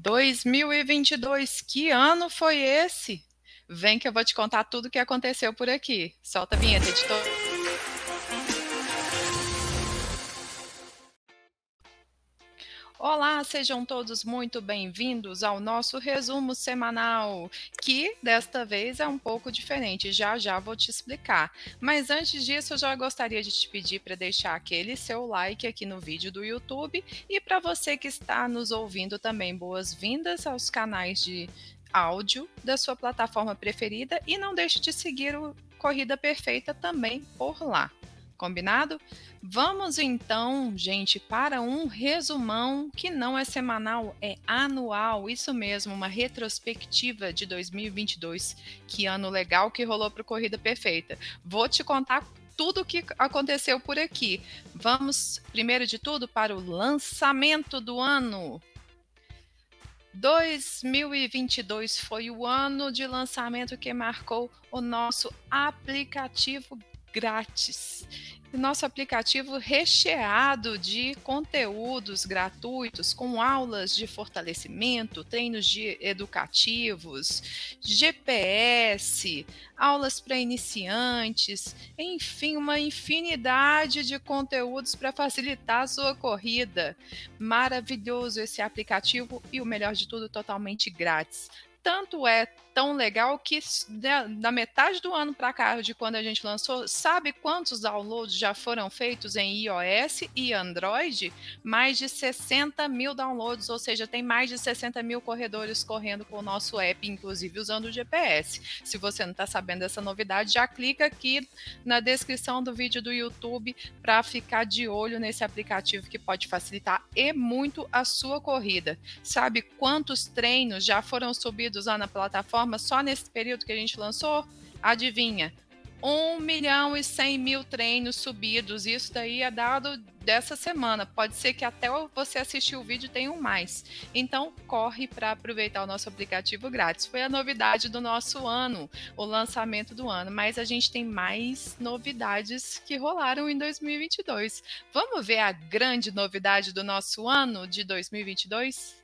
2022, que ano foi esse? Vem que eu vou te contar tudo o que aconteceu por aqui. Solta a vinheta, editor. Olá, sejam todos muito bem-vindos ao nosso resumo semanal, que desta vez é um pouco diferente, já já vou te explicar. Mas antes disso, eu já gostaria de te pedir para deixar aquele seu like aqui no vídeo do YouTube e para você que está nos ouvindo também, boas-vindas aos canais de áudio da sua plataforma preferida e não deixe de seguir o Corrida Perfeita também por lá. Combinado? Vamos então, gente, para um resumão que não é semanal, é anual. Isso mesmo, uma retrospectiva de 2022. Que ano legal que rolou para Corrida Perfeita. Vou te contar tudo o que aconteceu por aqui. Vamos, primeiro de tudo, para o lançamento do ano. 2022 foi o ano de lançamento que marcou o nosso aplicativo grátis. Nosso aplicativo recheado de conteúdos gratuitos, com aulas de fortalecimento, treinos de educativos, GPS, aulas para iniciantes, enfim, uma infinidade de conteúdos para facilitar a sua corrida. Maravilhoso esse aplicativo e o melhor de tudo, totalmente grátis tanto é tão legal que da, metade do ano para cá, de quando a gente lançou, sabe quantos downloads já foram feitos em iOS e Android? Mais de 60 mil downloads, ou seja, tem mais de 60 mil corredores correndo com o nosso app, inclusive usando o GPS. Se você não está sabendo dessa novidade, já clica aqui na descrição do vídeo do YouTube para ficar de olho nesse aplicativo que pode facilitar e muito a sua corrida. Sabe quantos treinos já foram subidos lá na plataforma? Plataforma só nesse período que a gente lançou? Adivinha? 1 milhão e 100 mil treinos subidos. Isso daí é dado dessa semana. Pode ser que até você assistir o vídeo tenham mais. Então, corre para aproveitar o nosso aplicativo grátis. Foi a novidade do nosso ano, o lançamento do ano. Mas a gente tem mais novidades que rolaram em 2022. Vamos ver a grande novidade do nosso ano de 2022?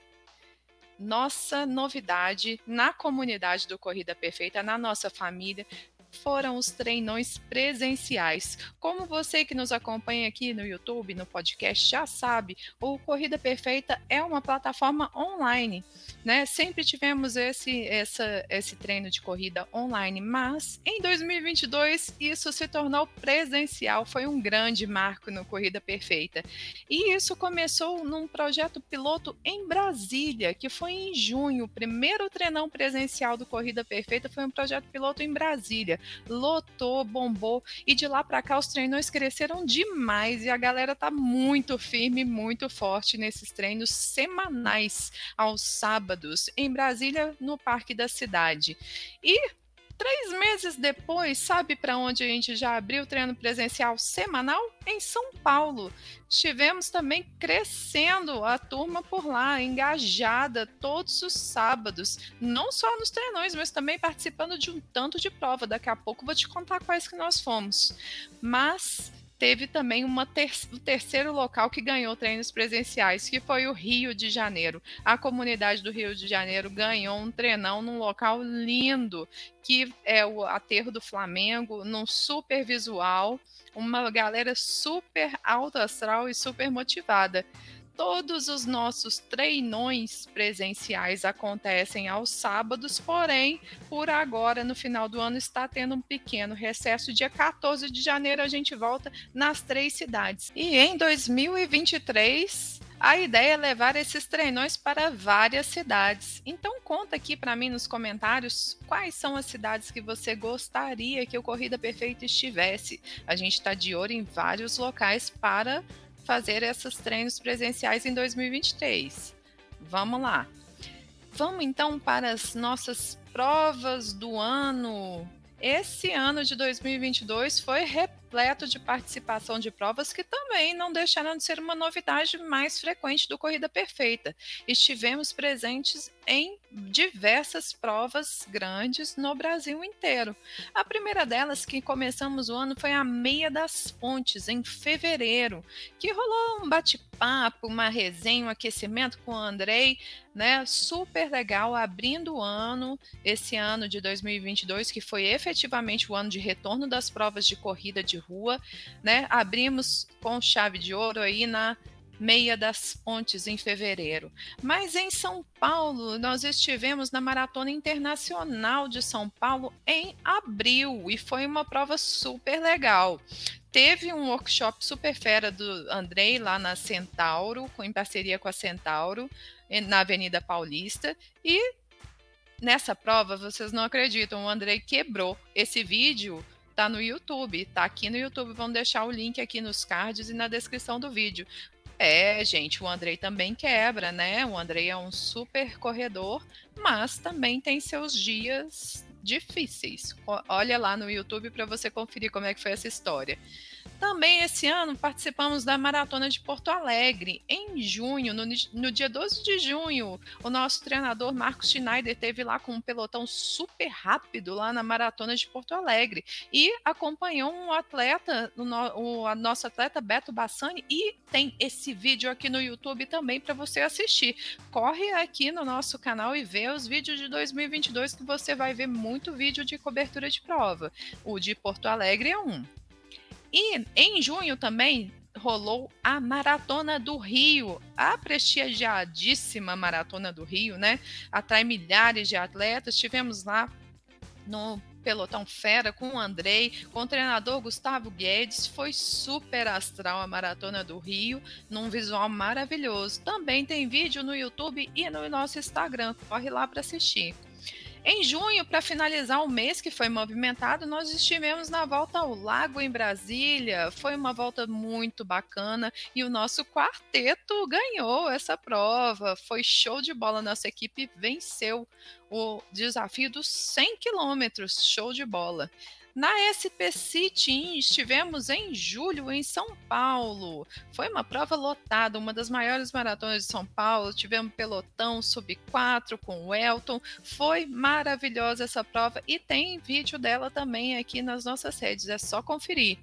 Nossa novidade na comunidade do Corrida Perfeita, na nossa família, foram os treinões presenciais. Como você que nos acompanha aqui no YouTube, no podcast, já sabe, o Corrida Perfeita é uma plataforma online. Né? Sempre tivemos esse, essa, esse treino de corrida online, mas em 2022 isso se tornou presencial. Foi um grande marco no Corrida Perfeita. E isso começou num projeto piloto em Brasília, que foi em junho. O primeiro treinão presencial do Corrida Perfeita foi um projeto piloto em Brasília lotou, bombou e de lá para cá os treinos cresceram demais e a galera tá muito firme, muito forte nesses treinos semanais aos sábados em Brasília, no Parque da Cidade. E Três meses depois, sabe para onde a gente já abriu treino presencial semanal? Em São Paulo. Estivemos também crescendo a turma por lá, engajada todos os sábados, não só nos treinões, mas também participando de um tanto de prova. Daqui a pouco vou te contar quais que nós fomos. Mas teve também uma ter o terceiro local que ganhou treinos presenciais, que foi o Rio de Janeiro. A comunidade do Rio de Janeiro ganhou um treinão num local lindo, que é o aterro do Flamengo, num super visual, uma galera super alto astral e super motivada. Todos os nossos treinões presenciais acontecem aos sábados, porém, por agora, no final do ano, está tendo um pequeno recesso. Dia 14 de janeiro, a gente volta nas três cidades. E em 2023, a ideia é levar esses treinões para várias cidades. Então conta aqui para mim nos comentários quais são as cidades que você gostaria que o Corrida Perfeita estivesse. A gente está de olho em vários locais para fazer esses treinos presenciais em 2023. Vamos lá. Vamos então para as nossas provas do ano. Esse ano de 2022 foi repleto de participação de provas que também não deixaram de ser uma novidade mais frequente do Corrida Perfeita. Estivemos presentes em diversas provas grandes no Brasil inteiro. A primeira delas que começamos o ano foi a Meia das Pontes, em fevereiro, que rolou um bate-papo, uma resenha, um aquecimento com o Andrei, né? Super legal, abrindo o ano, esse ano de 2022, que foi efetivamente o ano de retorno das provas de corrida de rua, né? Abrimos com chave de ouro aí na Meia das Pontes em fevereiro. Mas em São Paulo, nós estivemos na Maratona Internacional de São Paulo em abril e foi uma prova super legal. Teve um workshop super fera do Andrei lá na Centauro, em parceria com a Centauro, na Avenida Paulista, e nessa prova, vocês não acreditam, o Andrei quebrou esse vídeo tá no YouTube, tá aqui no YouTube, vamos deixar o link aqui nos cards e na descrição do vídeo. É, gente, o Andrei também quebra, né? O Andrei é um super corredor, mas também tem seus dias difíceis. Olha lá no YouTube para você conferir como é que foi essa história. Também esse ano participamos da Maratona de Porto Alegre. Em junho, no, no, dia 12 de junho, o nosso treinador Marcos Schneider teve lá com um pelotão super rápido lá na Maratona de Porto Alegre e acompanhou um atleta, o, o nosso atleta Beto Bassani, e tem esse vídeo aqui no YouTube também para você assistir. Corre aqui no nosso canal e vê os vídeos de 2022 que você vai ver muito vídeo de cobertura de prova. O de Porto Alegre é um. E em junho também rolou a Maratona do Rio, a prestigiadíssima Maratona do Rio, né? Atrai milhares de atletas. Tivemos lá no pelotão fera com o Andrei, com o treinador Gustavo Guedes. Foi super astral a Maratona do Rio, num visual maravilhoso. Também tem vídeo no YouTube e no nosso Instagram. Corre lá para assistir. Em junho, para finalizar o mês que foi movimentado, nós estivemos na volta ao Lago em Brasília. Foi uma volta muito bacana e o nosso quarteto ganhou essa prova. Foi show de bola. Nossa equipe venceu o desafio dos 100 quilômetros. Show de bola. Na SP City estivemos em julho em São Paulo. Foi uma prova lotada, uma das maiores maratonas de São Paulo. Tivemos pelotão sub 4 com o Elton. Foi maravilhosa essa prova e tem vídeo dela também aqui nas nossas redes. É só conferir.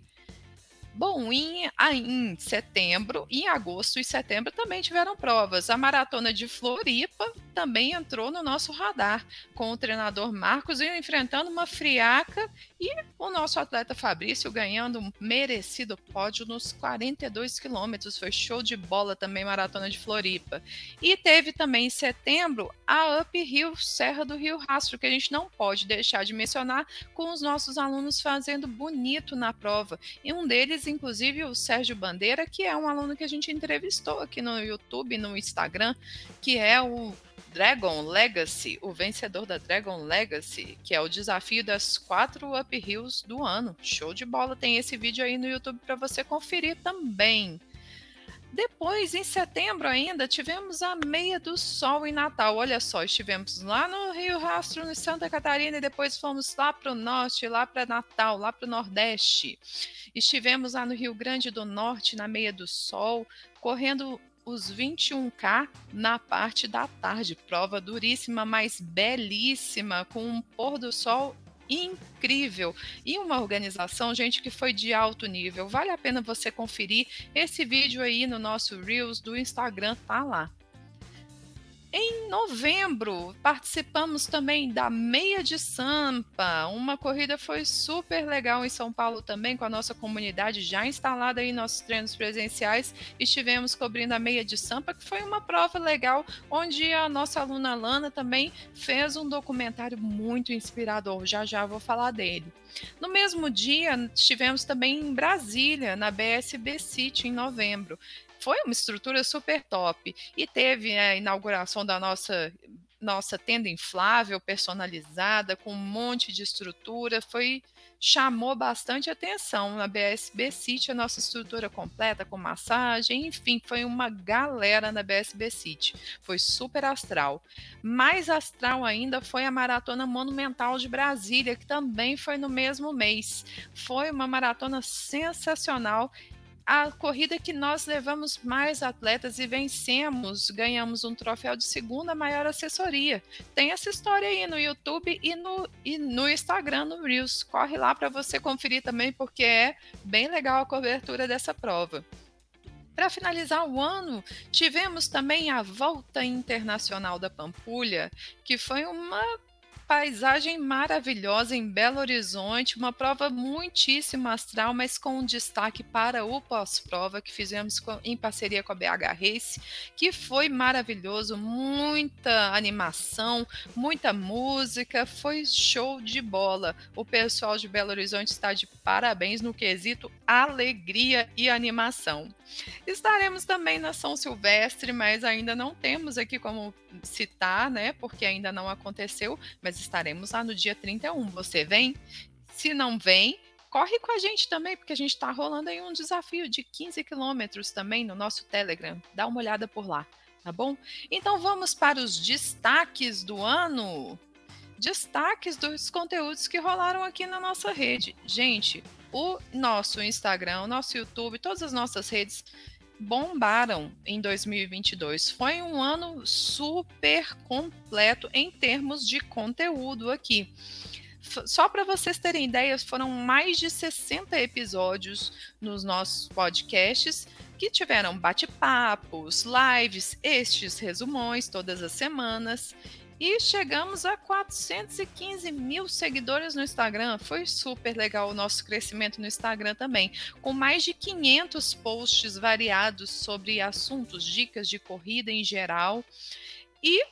Bom, em, em setembro, em agosto e setembro também tiveram provas. A maratona de Floripa também entrou no nosso radar, com o treinador Marcos enfrentando uma friaca e o nosso atleta Fabrício ganhando um merecido pódio nos 42 quilômetros. Foi show de bola também, maratona de Floripa. E teve também em setembro a Up Rio Serra do Rio Rastro, que a gente não pode deixar de mencionar, com os nossos alunos fazendo bonito na prova. E um deles, inclusive, o Sérgio Bandeira, que é um aluno que a gente entrevistou aqui no YouTube, no Instagram, que é o Dragon Legacy, o vencedor da Dragon Legacy, que é o desafio das quatro uphills do ano. Show de bola, tem esse vídeo aí no YouTube para você conferir também. Depois, em setembro ainda, tivemos a Meia do Sol em Natal. Olha só, estivemos lá no Rio Rastro, em Santa Catarina, e depois fomos lá para o norte, lá para Natal, lá para o Nordeste. Estivemos lá no Rio Grande do Norte, na Meia do Sol, correndo os 21K na parte da tarde. Prova duríssima, mas belíssima, com um pôr do sol incrível e uma organização, gente, que foi de alto nível. Vale a pena você conferir esse vídeo aí no nosso Reels do Instagram, tá lá. Em novembro, participamos também da Meia de Sampa. Uma corrida foi super legal em São Paulo também, com a nossa comunidade já instalada em nossos treinos presenciais. Estivemos cobrindo a Meia de Sampa, que foi uma prova legal, onde a nossa aluna Lana também fez um documentário muito inspirador. Já já vou falar dele. No mesmo dia, estivemos também em Brasília, na BSB City, em novembro foi uma estrutura super top. E teve a inauguração da nossa nossa tenda inflável, personalizada, com um monte de estrutura, foi chamou bastante atenção na BSB City, a nossa estrutura completa com massagem, enfim, foi uma galera na BSB City. Foi super astral. Mais astral ainda foi a Maratona Monumental de Brasília, que também foi no mesmo mês. Foi uma maratona sensacional a corrida que nós levamos mais atletas e vencemos, ganhamos um troféu de segunda maior assessoria. Tem essa história aí no YouTube e no, e no Instagram, no Reels. Corre lá para você conferir também, porque é bem legal a cobertura dessa prova. Para finalizar o ano, tivemos também a Volta Internacional da Pampulha, que foi uma paisagem maravilhosa em Belo Horizonte, uma prova muitíssimo astral, mas com um destaque para o pós-prova que fizemos em parceria com a BH Race, que foi maravilhoso, muita animação, muita música, foi show de bola. O pessoal de Belo Horizonte está de parabéns no quesito alegria e animação. Estaremos também na São Silvestre, mas ainda não temos aqui como citar, né? Porque ainda não aconteceu, mas estaremos lá no dia 31. Você vem? Se não vem, corre com a gente também, porque a gente está rolando aí um desafio de 15 quilômetros também no nosso Telegram. Dá uma olhada por lá, tá bom? Então vamos para os destaques do ano. Destaques dos conteúdos que rolaram aqui na nossa rede. Gente, o nosso Instagram, o nosso YouTube, todas as nossas redes bombaram em 2022. Foi um ano super completo em termos de conteúdo aqui. Só para vocês terem ideias, foram mais de 60 episódios nos nossos podcasts que tiveram bate-papos, lives, estes resumões todas as semanas e chegamos a 415 mil seguidores no Instagram. Foi super legal o nosso crescimento no Instagram também, com mais de 500 posts variados sobre assuntos, dicas de corrida em geral. E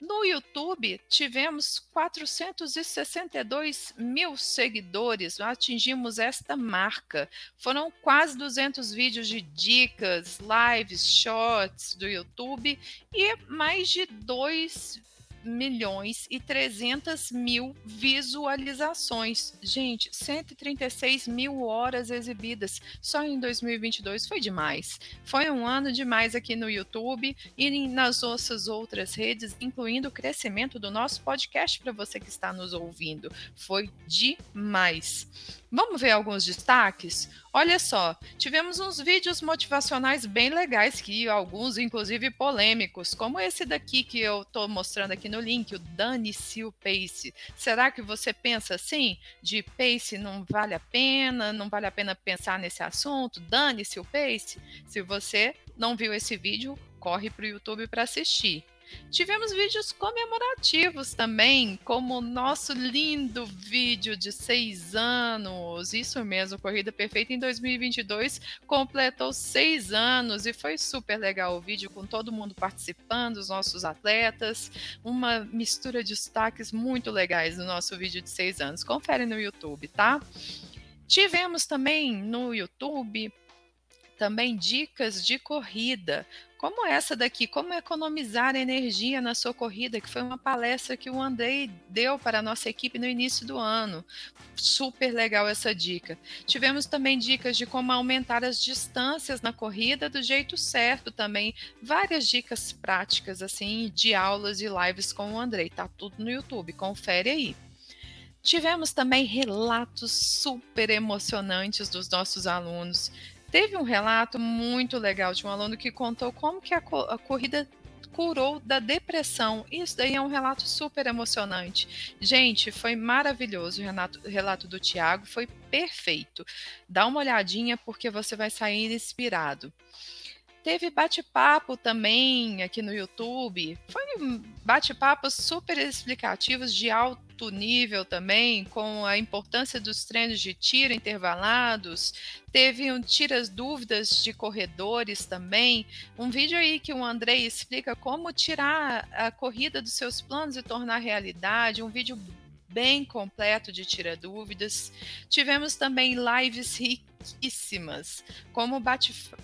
no YouTube, tivemos 462 mil seguidores, atingimos esta marca. Foram quase 200 vídeos de dicas, lives, shorts do YouTube e mais de 2 milhões e 300 mil visualizações. Gente, 136 mil horas exibidas só em 2022 foi demais. Foi um ano demais aqui no YouTube e nas nossas outras redes, incluindo o crescimento do nosso podcast para você que está nos ouvindo. Foi demais. Vamos ver alguns destaques? Olha só, tivemos uns vídeos motivacionais bem legais, que alguns inclusive polêmicos, como esse daqui que eu estou mostrando aqui no link, o Dane-se o Pace. Será que você pensa assim? De Pace não vale a pena, não vale a pena pensar nesse assunto? Dane-se o Pace? Se você não viu esse vídeo, corre para o YouTube para assistir. Tivemos vídeos comemorativos também, como o nosso lindo vídeo de seis anos. Isso mesmo, Corrida Perfeita em 2022 completou seis anos e foi super legal o vídeo com todo mundo participando, os nossos atletas, uma mistura de destaques muito legais no nosso vídeo de seis anos. Confere no YouTube, tá? Tivemos também no YouTube também dicas de corrida, como essa daqui, como economizar energia na sua corrida, que foi uma palestra que o Andrei deu para a nossa equipe no início do ano. Super legal essa dica. Tivemos também dicas de como aumentar as distâncias na corrida do jeito certo também. Várias dicas práticas, assim, de aulas e lives com o Andrei. Tá tudo no YouTube, confere aí. Tivemos também relatos super emocionantes dos nossos alunos. Teve um relato muito legal de um aluno que contou como que a, co a corrida curou da depressão. Isso daí é um relato super emocionante. Gente, foi maravilhoso o relato, relato do Tiago, foi perfeito. Dá uma olhadinha porque você vai sair inspirado. Teve bate-papo também aqui no YouTube. Foi bate-papos super explicativos de alto nível também, com a importância dos treinos de tiro intervalados. Teve um tira dúvidas de corredores também. Um vídeo aí que o Andrei explica como tirar a corrida dos seus planos e tornar realidade. Um vídeo bem completo de tira dúvidas. Tivemos também lives riquíssimas, como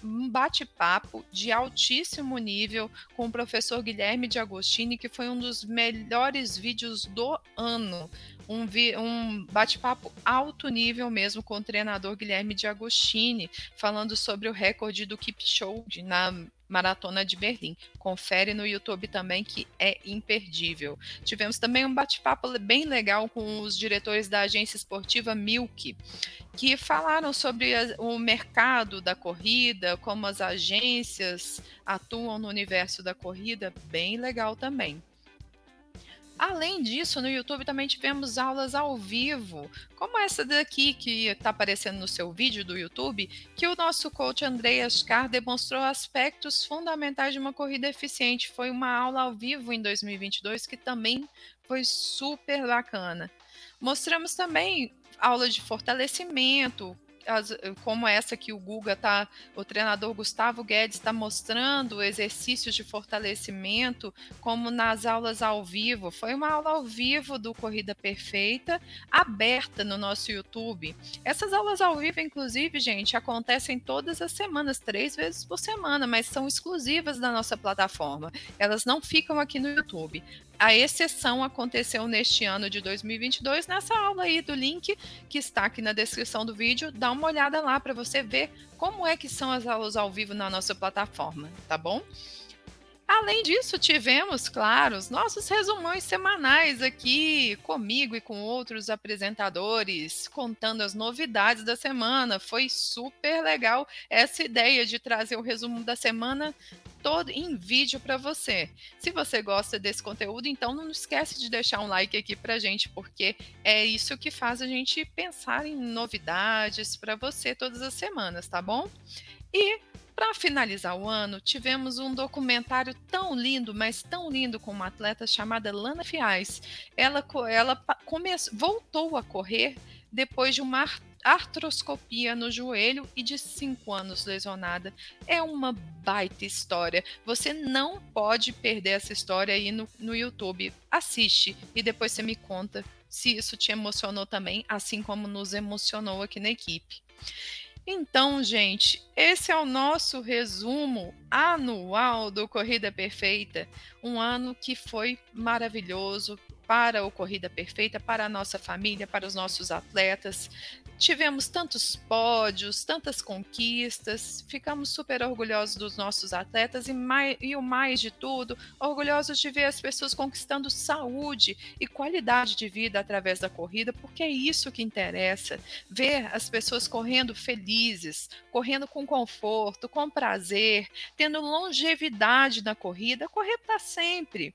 um bate-papo de altíssimo nível com o professor Guilherme de Agostini, que foi um dos melhores vídeos do ano. Um, um bate-papo alto nível mesmo com o treinador Guilherme de Agostini, falando sobre o recorde do Kipchoge na Maratona de Berlim. Confere no YouTube também que é imperdível. Tivemos também um bate-papo bem legal com os diretores da agência esportiva Milk, que falaram sobre o mercado da corrida, como as agências atuam no universo da corrida, bem legal também. Além disso, no YouTube também tivemos aulas ao vivo, como essa daqui que está aparecendo no seu vídeo do YouTube, que o nosso coach André Ascar demonstrou aspectos fundamentais de uma corrida eficiente. Foi uma aula ao vivo em 2022 que também foi super bacana. Mostramos também aula de fortalecimento, as, como essa que o Guga tá, o treinador Gustavo Guedes está mostrando exercícios de fortalecimento, como nas aulas ao vivo. Foi uma aula ao vivo do Corrida Perfeita, aberta no nosso YouTube. Essas aulas ao vivo, inclusive, gente, acontecem todas as semanas, três vezes por semana, mas são exclusivas da nossa plataforma. Elas não ficam aqui no YouTube. A exceção aconteceu neste ano de 2022, nessa aula aí do link que está aqui na descrição do vídeo. Dá uma olhada lá para você ver como é que são as aulas ao vivo na nossa plataforma, tá bom? Além disso, tivemos, claro, os nossos resumões semanais aqui comigo e com outros apresentadores, contando as novidades da semana. Foi super legal essa ideia de trazer o resumo da semana todo em vídeo para você. Se você gosta desse conteúdo, então não esquece de deixar um like aqui para gente, porque é isso que faz a gente pensar em novidades para você todas as semanas, tá bom? E para finalizar o ano, tivemos um documentário tão lindo, mas tão lindo com uma atleta chamada Lana Fiais. Ela, ela começou, voltou a correr depois de uma artroscopia no joelho e de cinco anos lesionada. É uma baita história. Você não pode perder essa história aí no, no YouTube. Assiste e depois você me conta se isso te emocionou também, assim como nos emocionou aqui na equipe. Então, gente, esse é o nosso resumo anual do Corrida Perfeita. Um ano que foi maravilhoso para o Corrida Perfeita, para a nossa família, para os nossos atletas tivemos tantos pódios, tantas conquistas, ficamos super orgulhosos dos nossos atletas e, mais, e, o mais de tudo, orgulhosos de ver as pessoas conquistando saúde e qualidade de vida através da corrida, porque é isso que interessa. Ver as pessoas correndo felizes, correndo com conforto, com prazer, tendo longevidade na corrida, correr para sempre.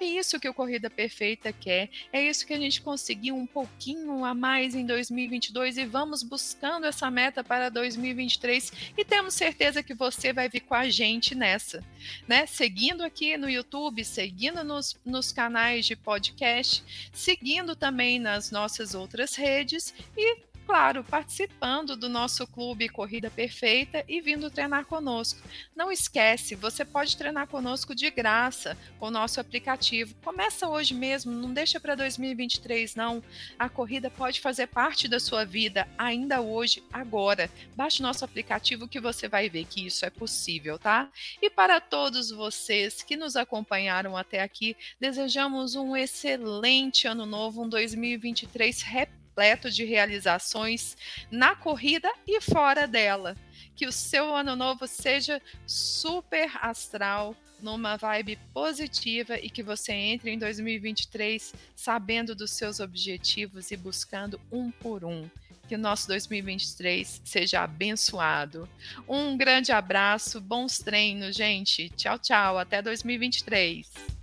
É isso que o Corrida Perfeita quer, é isso que a gente conseguiu um pouquinho a mais em 2022 e vamos buscando essa meta para 2023 e temos certeza que você vai vir com a gente nessa, né? Seguindo aqui no YouTube, seguindo nos, nos canais de podcast, seguindo também nas nossas outras redes e claro, participando do nosso clube Corrida Perfeita e vindo treinar conosco. Não esquece, você pode treinar conosco de graça com o nosso aplicativo. Começa hoje mesmo, não deixa para 2023 não. A corrida pode fazer parte da sua vida ainda hoje, agora. Baixe nosso aplicativo que você vai ver que isso é possível, tá? E para todos vocês que nos acompanharam até aqui, desejamos um excelente ano novo, um 2023 repleto repleto de realizações na corrida e fora dela. Que o seu ano novo seja super astral, numa vibe positiva e que você entre em 2023 sabendo dos seus objetivos e buscando um por um. Que o nosso 2023 seja abençoado. Um grande abraço, bons treinos, gente. Tchau, tchau. Até 2023.